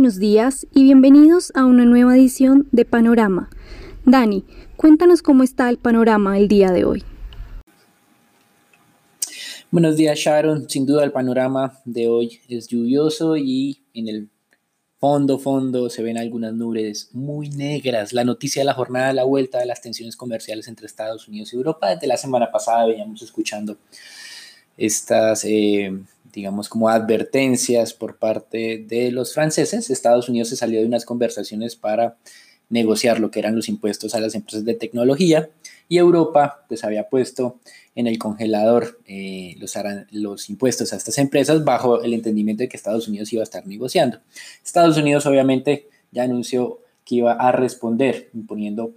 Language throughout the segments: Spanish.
buenos días y bienvenidos a una nueva edición de Panorama. Dani, cuéntanos cómo está el panorama el día de hoy. Buenos días Sharon, sin duda el panorama de hoy es lluvioso y en el fondo, fondo se ven algunas nubes muy negras. La noticia de la jornada, la vuelta de las tensiones comerciales entre Estados Unidos y Europa. Desde la semana pasada veníamos escuchando estas, eh, digamos, como advertencias por parte de los franceses. Estados Unidos se salió de unas conversaciones para negociar lo que eran los impuestos a las empresas de tecnología y Europa pues había puesto en el congelador eh, los, los impuestos a estas empresas bajo el entendimiento de que Estados Unidos iba a estar negociando. Estados Unidos obviamente ya anunció que iba a responder imponiendo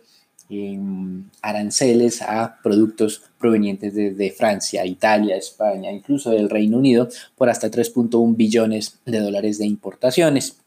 em, aranceles a productos provenientes de, Francia, Italia, España, incluso del Reino Unido, por hasta 3.1 billones de dólares de importaciones.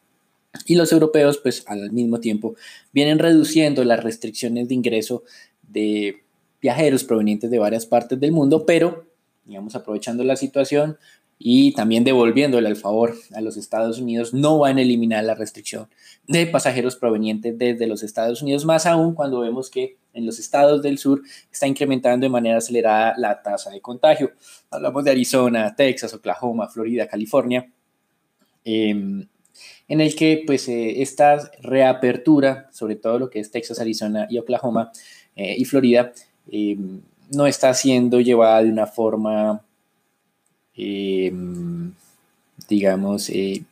Y los europeos, pues al mismo tiempo, vienen reduciendo las restricciones de ingreso de viajeros provenientes de varias partes del mundo, pero, digamos, aprovechando la situación y también devolviéndole el favor a los Estados Unidos, no van a eliminar la restricción de pasajeros provenientes desde los Estados Unidos, más aún cuando vemos que en los estados del sur está incrementando de manera acelerada la tasa de contagio. Hablamos de Arizona, Texas, Oklahoma, Florida, California, em, en el que pues eh, esta reapertura, sobre todo lo que es Texas, Arizona y Oklahoma eh, y Florida, Em, no está siendo llevada de una forma, em, digamos, eh,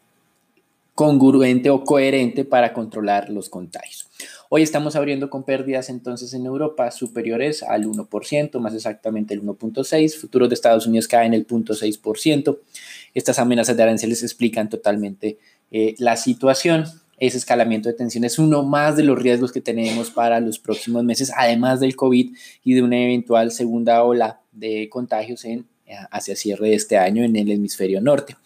congruente o coherente para controlar los contagios. Hoy estamos abriendo con pérdidas entonces en Europa superiores al 1%, más exactamente el 1.6%. Futuros de Estados Unidos caen el 0.6%. Estas amenazas de aranceles explican totalmente eh, la situación ese escalamiento de tensión es uno más de los riesgos que tenemos para los próximos meses, además del COVID y de una eventual segunda ola de contagios en, eh, hacia cierre de este año en el hemisferio norte.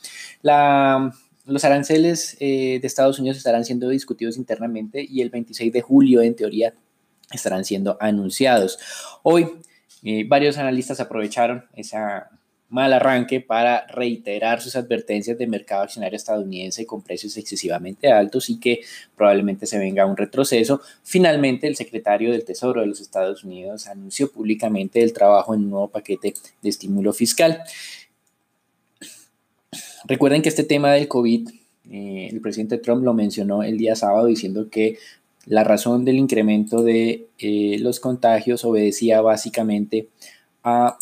los aranceles eh, de Estados Unidos estarán siendo discutidos internamente y el 26 de julio, en teoría, estarán siendo anunciados. Hoy, eh, varios analistas aprovecharon esa mal arranque para reiterar sus advertencias de mercado accionario estadounidense con precios excesivamente altos y que probablemente se venga un retroceso. Finalmente, el secretario del Tesoro de los Estados Unidos anunció públicamente el trabajo en un nuevo paquete de estímulo fiscal. Recuerden que este tema del COVID, eh, el presidente Trump lo mencionó el día sábado diciendo que la razón del incremento de eh, los contagios obedecía básicamente a...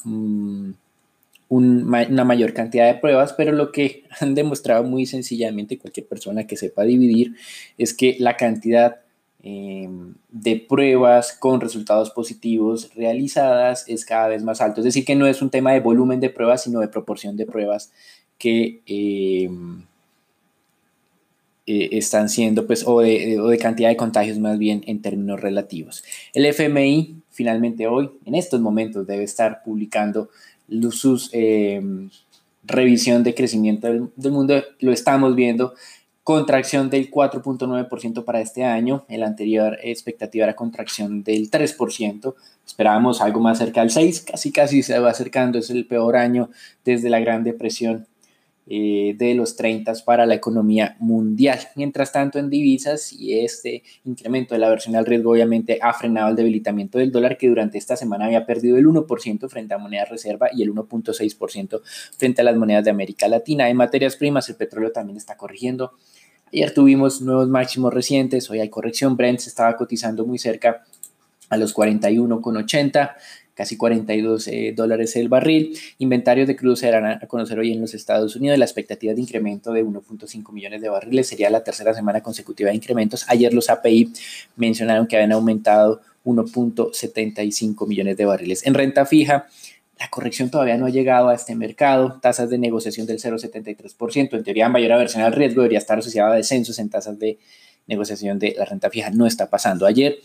Una mayor cantidad de pruebas, pero lo que han demostrado muy sencillamente cualquier persona que sepa dividir es que la cantidad em, de pruebas con resultados positivos realizadas es cada vez más alto. Es decir, que no es un tema de volumen de pruebas, sino de proporción de pruebas que em, eh, están siendo, pues, o de, o de cantidad de contagios más bien en términos relativos. El FMI finalmente hoy, en estos momentos, debe estar publicando sus eh, revisión de crecimiento del, mundo, lo estamos viendo, contracción del 4.9% para este año, el anterior expectativa era contracción del 3%, esperábamos algo más cerca del 6%, casi casi se va acercando, es el peor año desde la Gran Depresión eh, de los 30 para la economía mundial. Mientras tanto, en divisas y este incremento de la versión al riesgo obviamente ha frenado el debilitamiento del dólar que durante esta semana había perdido el 1% frente a moneda reserva y el 1.6% frente a las monedas de América Latina. En materias primas, el petróleo también está corrigiendo. Ayer tuvimos nuevos máximos recientes, hoy hay corrección. Brent se estaba cotizando muy cerca a los 41,80 casi 42 eh, dólares el barril. Inventarios de crudo se darán a conocer hoy en los Estados Unidos. La expectativa de incremento de 1.5 millones de barriles sería la tercera semana consecutiva de incrementos. Ayer los API mencionaron que habían aumentado 1.75 millones de barriles. En renta fija, la corrección todavía no ha llegado a este mercado. Tasas de negociación del 0,73%. En teoría, mayor aversión al riesgo debería estar asociada a descensos en tasas de negociación de la renta fija. No está pasando. Ayer,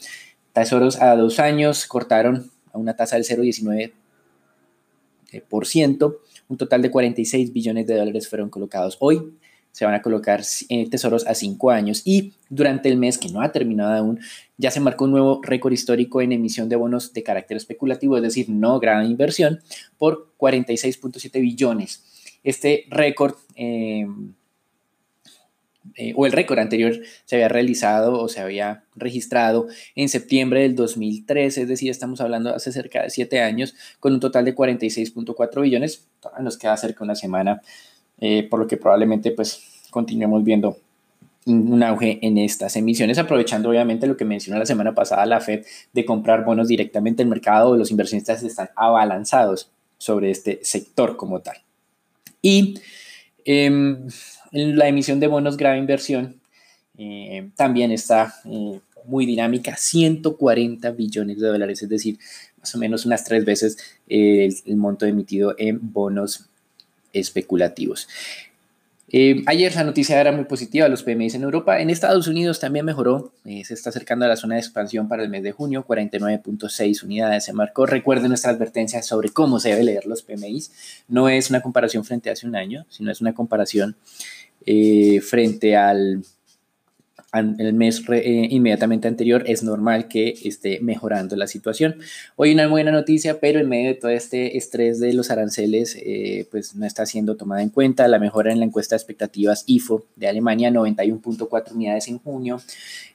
tesoros a dos años cortaron a una tasa del 0,19%. Un total de 46 billones de dólares fueron colocados. Hoy se van a colocar eh, tesoros a 5 años y durante el mes que no ha terminado aún, ya se marcó un nuevo récord histórico en emisión de bonos de carácter especulativo, es decir, no gran inversión, por 46.7 billones. Este récord... Eh, eh, o el récord anterior se había realizado o se había registrado en septiembre del 2013, es decir, estamos hablando hace cerca de siete años, con un total de 46.4 billones. Nos queda cerca una semana, eh, por lo que probablemente pues continuemos viendo un auge en estas emisiones, aprovechando obviamente lo que mencionó la semana pasada la Fed de comprar bonos directamente en el mercado, los inversionistas están abalanzados sobre este sector como tal. Y em, la emisión de bonos grave inversión eh, también está eh, muy dinámica, 140 billones de dólares, es decir, más o menos unas tres veces el monto emitido en bonos especulativos. Eh, ayer la noticia era muy positiva, los PMI en Europa. En Estados Unidos también mejoró, eh, se está acercando a la zona de expansión para el mes de junio, 49.6 unidades se marcó. Recuerden nuestra advertencia sobre cómo se debe leer los PMI. No es una comparación frente a hace un año, sino es una comparación eh, frente al el mes eh, inmediatamente anterior, es normal que esté mejorando la situación. Hoy una buena noticia, pero en medio de todo este estrés de los aranceles, eh, pues no está siendo tomada en cuenta la mejora en la encuesta de expectativas IFO de Alemania, 91.4 unidades en junio,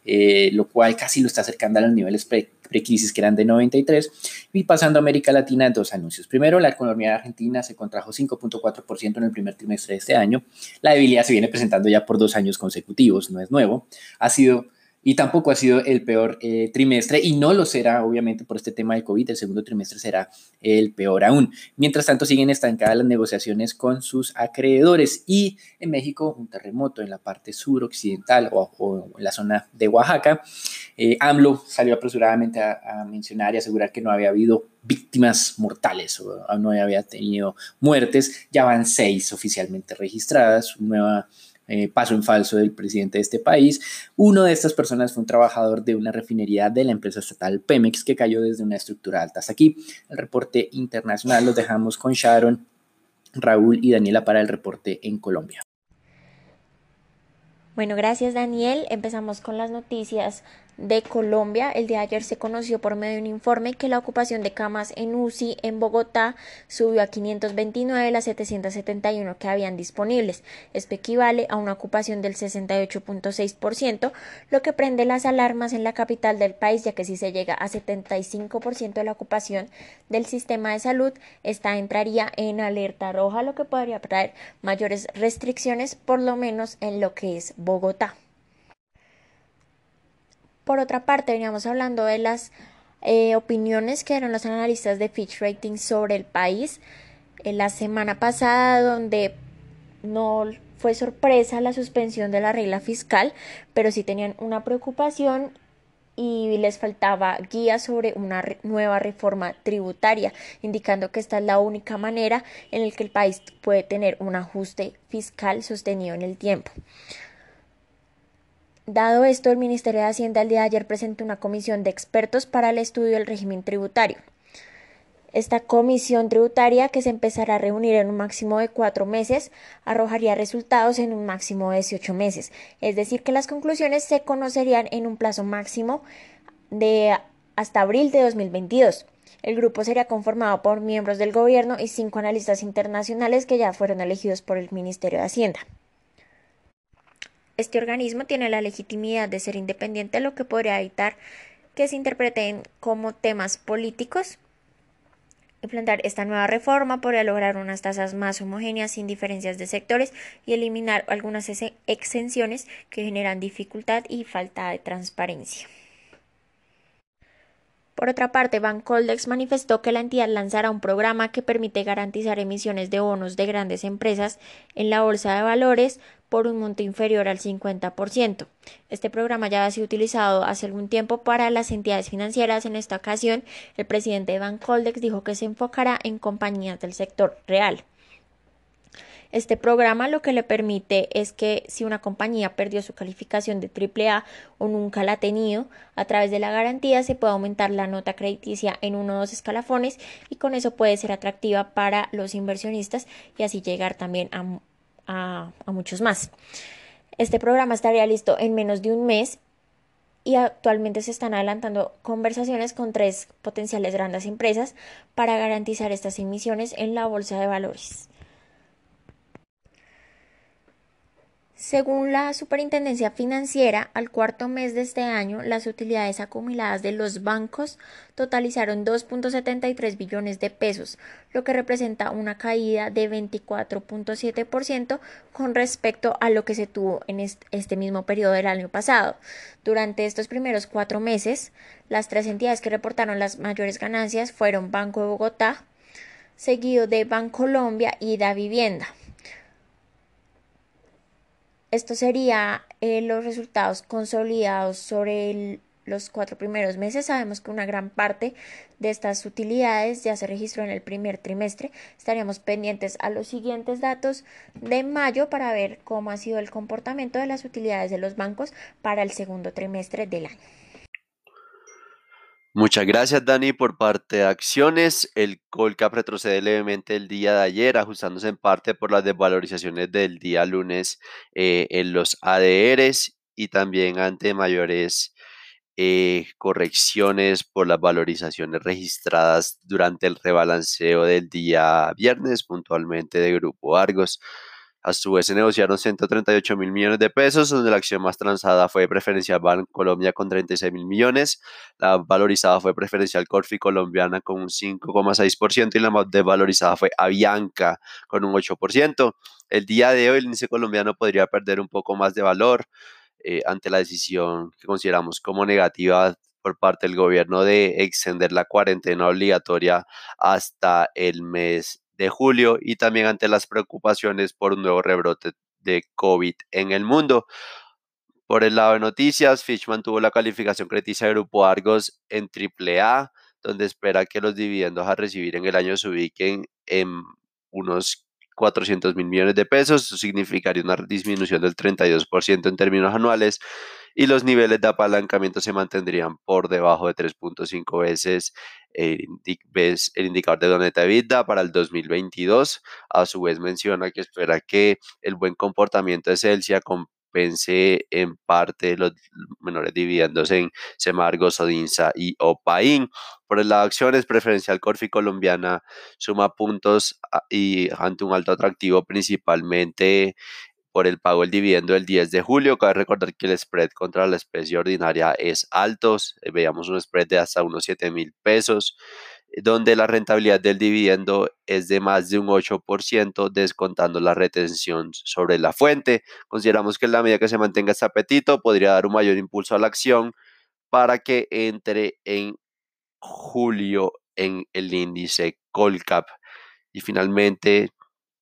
eh, lo cual casi lo está acercando a los niveles pre que eran de 93. Y pasando a América Latina, dos anuncios. Primero, la economía argentina se contrajo 5.4% en el primer trimestre de este año. La debilidad se viene presentando ya por dos años consecutivos, no es nuevo. Ha sido y tampoco ha sido el peor eh, trimestre y no lo será obviamente por este tema de COVID, el segundo trimestre será el peor aún. Mientras tanto siguen estancadas las negociaciones con sus acreedores y en México un terremoto en la parte suroccidental o, en la zona de Oaxaca. Eh, AMLO salió apresuradamente a, a mencionar y asegurar que no había habido víctimas mortales o no había tenido muertes. Ya van seis oficialmente registradas, nueva eh, paso en falso del presidente de este país. Uno de estas personas fue un trabajador de una refinería de la empresa estatal Pemex que cayó desde una estructura alta. Hasta aquí el reporte internacional. Los dejamos con Sharon, Raúl y Daniela para el reporte en Colombia. Bueno, gracias Daniel. Empezamos con las noticias de Colombia. El día de ayer se conoció por medio de un informe que la ocupación de camas en UCI en Bogotá subió a 529 de las 771 que habían disponibles. Esto equivale a una ocupación del 68.6%, lo que prende las alarmas en la capital del país, ya que si se llega a 75% de la ocupación del sistema de salud, esta entraría en alerta roja, lo que podría traer mayores restricciones, por lo menos en lo que es Bogotá. Por otra parte, veníamos hablando de las eh, opiniones que eran los analistas de Fitch Ratings sobre el país. En la semana pasada, donde no fue sorpresa la suspensión de la regla fiscal, pero sí tenían una preocupación y les faltaba guía sobre una nueva reforma tributaria, indicando que esta es la única manera en la que el país puede tener un ajuste fiscal sostenido en el tiempo. Dado esto, el Ministerio de Hacienda el día de ayer presentó una comisión de expertos para el estudio del régimen tributario. Esta comisión tributaria, que se empezará a reunir en un máximo de cuatro meses, arrojaría resultados en un máximo de 18 meses. Es decir, que las conclusiones se conocerían en un plazo máximo de hasta abril de 2022. El grupo sería conformado por miembros del gobierno y cinco analistas internacionales que ya fueron elegidos por el Ministerio de Hacienda. Este organismo tiene la legitimidad de ser independiente, lo que podría evitar que se interpreten como temas políticos. Implantar esta nueva reforma podría lograr unas tasas más homogéneas sin diferencias de sectores y eliminar algunas exenciones que generan dificultad y falta de transparencia. Por otra parte, Bancoldex manifestó que la entidad lanzará un programa que permite garantizar emisiones de bonos de grandes empresas en la bolsa de valores por un monto inferior al 50%. Este programa ya ha sido utilizado hace algún tiempo para las entidades financieras. En esta ocasión, el presidente de Bancoldex dijo que se enfocará en compañías del sector real. Este programa lo que le permite es que si una compañía perdió su calificación de AAA o nunca la ha tenido, a través de la garantía se puede aumentar la nota crediticia en uno o dos escalafones y con eso puede ser atractiva para los inversionistas y así llegar también a, a muchos más. Este programa estaría listo en menos de un mes y actualmente se están adelantando conversaciones con tres potenciales grandes empresas para garantizar estas emisiones en la bolsa de valores. Según la Superintendencia Financiera, al cuarto mes de este año, las utilidades acumuladas de los bancos totalizaron 2.73 billones de pesos, lo que representa una caída de 24.7% con respecto a lo que se tuvo en este mismo periodo del año pasado. Durante estos primeros cuatro meses, las tres entidades que reportaron las mayores ganancias fueron Banco de Bogotá, seguido de Bancolombia y Da Vivienda. Esto sería eh, los resultados consolidados sobre los cuatro primeros meses. Sabemos que una gran parte de estas utilidades ya se registró en el primer trimestre. Estaríamos pendientes a los siguientes datos de mayo para ver cómo ha sido el comportamiento de las utilidades de los bancos para el segundo trimestre del año. Muchas gracias, Dani, por parte de acciones. El Colcap retrocede levemente el día de ayer, ajustándose en parte por las desvalorizaciones del día lunes eh, en los ADRs y también ante mayores eh, correcciones por las valorizaciones registradas durante el rebalanceo del día viernes, puntualmente de Grupo Argos. A su vez se negociaron 138 mil millones de pesos, donde la acción más transada fue Preferencial Bank Colombia con 36 mil millones, la valorizada fue Preferencial Corfi Colombiana con un 5,6% y la más desvalorizada fue Avianca con un 8%. El día de hoy el índice colombiano podría perder un poco más de valor eh, ante la decisión que consideramos como negativa por parte del gobierno de extender la cuarentena obligatoria hasta el mes de julio y también ante las preocupaciones por un nuevo rebrote de COVID en el mundo. Por el lado de noticias, Fitch mantuvo la calificación crediticia de Grupo Argos en AAA, donde espera que los dividendos a recibir en el año se ubiquen en unos 400 mil millones de pesos. Eso significaría una disminución del 32% en términos anuales y los niveles de apalancamiento se mantendrían por debajo de 3.5 veces el, indicador de doneta vida para el 2022. A su vez menciona que espera que el buen comportamiento de Celsia compense en parte los menores dividendos en Semargo, Sodinsa y Opaín. Por el lado de acciones, preferencial Corfi colombiana suma puntos ah, y ante un alto atractivo principalmente por el pago del dividendo del 10 de julio. Cabe recordar que el spread contra la especie ordinaria es alto. Eh, veíamos un spread de hasta unos 7 mil pesos, eh, donde la rentabilidad del dividendo es de más de un 8%, descontando la retención sobre la fuente. Consideramos que en la medida que se mantenga este apetito, podría dar un mayor impulso a la acción para que entre en julio en el índice Colcap. Y finalmente,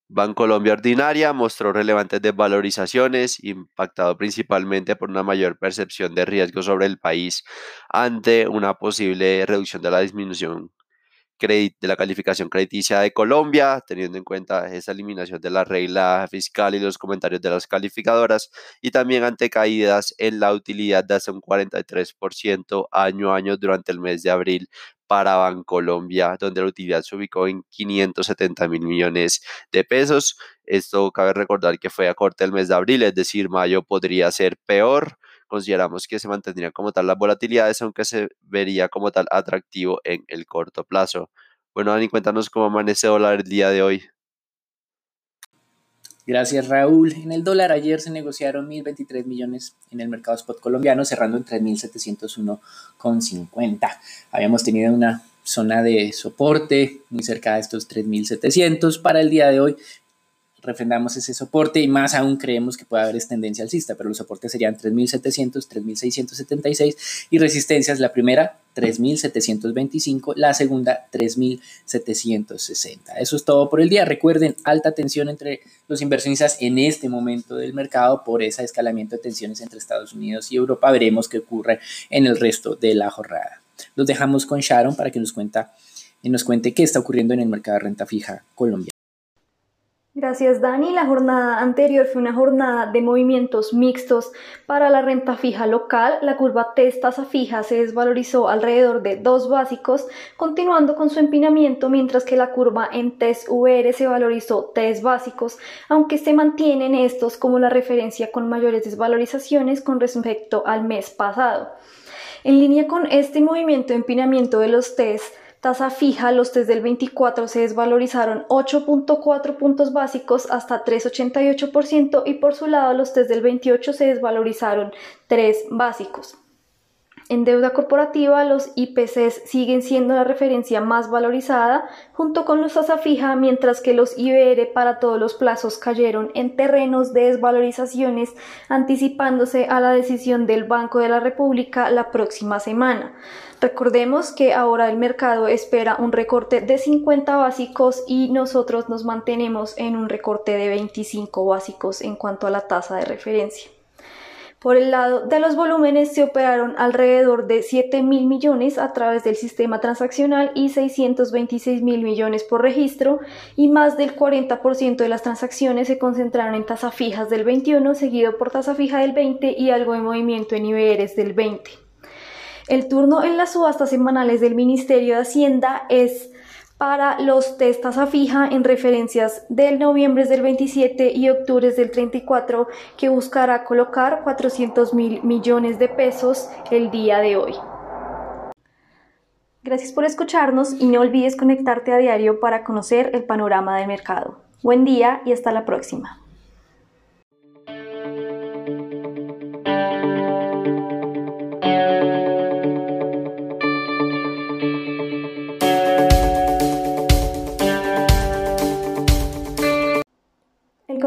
Bancolombia Ordinaria mostró relevantes desvalorizaciones, impactado principalmente por una mayor percepción de riesgo sobre el país ante una posible reducción de la disminución de la calificación crediticia de Colombia, teniendo en cuenta esa eliminación de la regla fiscal y los comentarios de las calificadoras, y también ante caídas en la utilidad de hasta un 43% año a año durante el mes de abril para Bancolombia, donde la utilidad se ubicó en 570 mil millones de pesos. Esto cabe recordar que fue a corte del mes de abril, es decir, mayo podría ser peor consideramos que se mantendría como tal las volatilidades, aunque se vería como tal atractivo en el corto plazo. Bueno, Dani, cuéntanos cómo amanece dólar el día de hoy. Gracias Raúl. En el dólar ayer se negociaron 1.023 millones en el mercado spot colombiano, cerrando en 3.701,50. Habíamos tenido una zona de soporte muy cerca de estos 3.700 para el día de hoy refrendamos ese soporte y más aún creemos que puede haber tendencia alcista, pero los soportes serían 3.700, 3.676 y resistencias, la primera 3.725, la segunda 3.760. Eso es todo por el día. Recuerden, alta tensión entre los inversionistas en este momento del mercado por ese escalamiento de tensiones entre Estados Unidos y Europa. Veremos qué ocurre en el resto de la jornada. Los dejamos con Sharon para que nos, cuenta, nos cuente qué está ocurriendo en el mercado de renta fija colombiano. Gracias Dani. La jornada anterior fue una jornada de movimientos mixtos para la renta fija local. La curva TES tasa fija se desvalorizó alrededor de dos básicos, continuando con su empinamiento, mientras que la curva en TES VR se valorizó tres básicos, aunque se mantienen estos como la referencia con mayores desvalorizaciones con respecto al mes pasado. En línea con este movimiento de empinamiento de los TES, tasa fija, los test del 24 se desvalorizaron 8.4 puntos básicos hasta 3,88% y por su lado los test del 28 se desvalorizaron 3 básicos. En deuda corporativa, los IPCs siguen siendo la referencia más valorizada, junto con los tasa fija, mientras que los IBR para todos los plazos cayeron en terrenos de desvalorizaciones, anticipándose a la decisión del Banco de la República la próxima semana. Recordemos que ahora el mercado espera un recorte de 50 básicos y nosotros nos mantenemos en un recorte de 25 básicos en cuanto a la tasa de referencia. Por el lado de los volúmenes se operaron alrededor de 7 mil millones a través del sistema transaccional y 626 mil millones por registro y más del 40% de las transacciones se concentraron en tasa fijas del 21 seguido por tasa fija del 20 y algo de movimiento en IBRs del 20. El turno en las subastas semanales del Ministerio de Hacienda es para los test tasa fija en referencias del noviembre del 27 y octubre del 34 que buscará colocar 400 mil millones de pesos el día de hoy. Gracias por escucharnos y no olvides conectarte a diario para conocer el panorama del mercado. Buen día y hasta la próxima.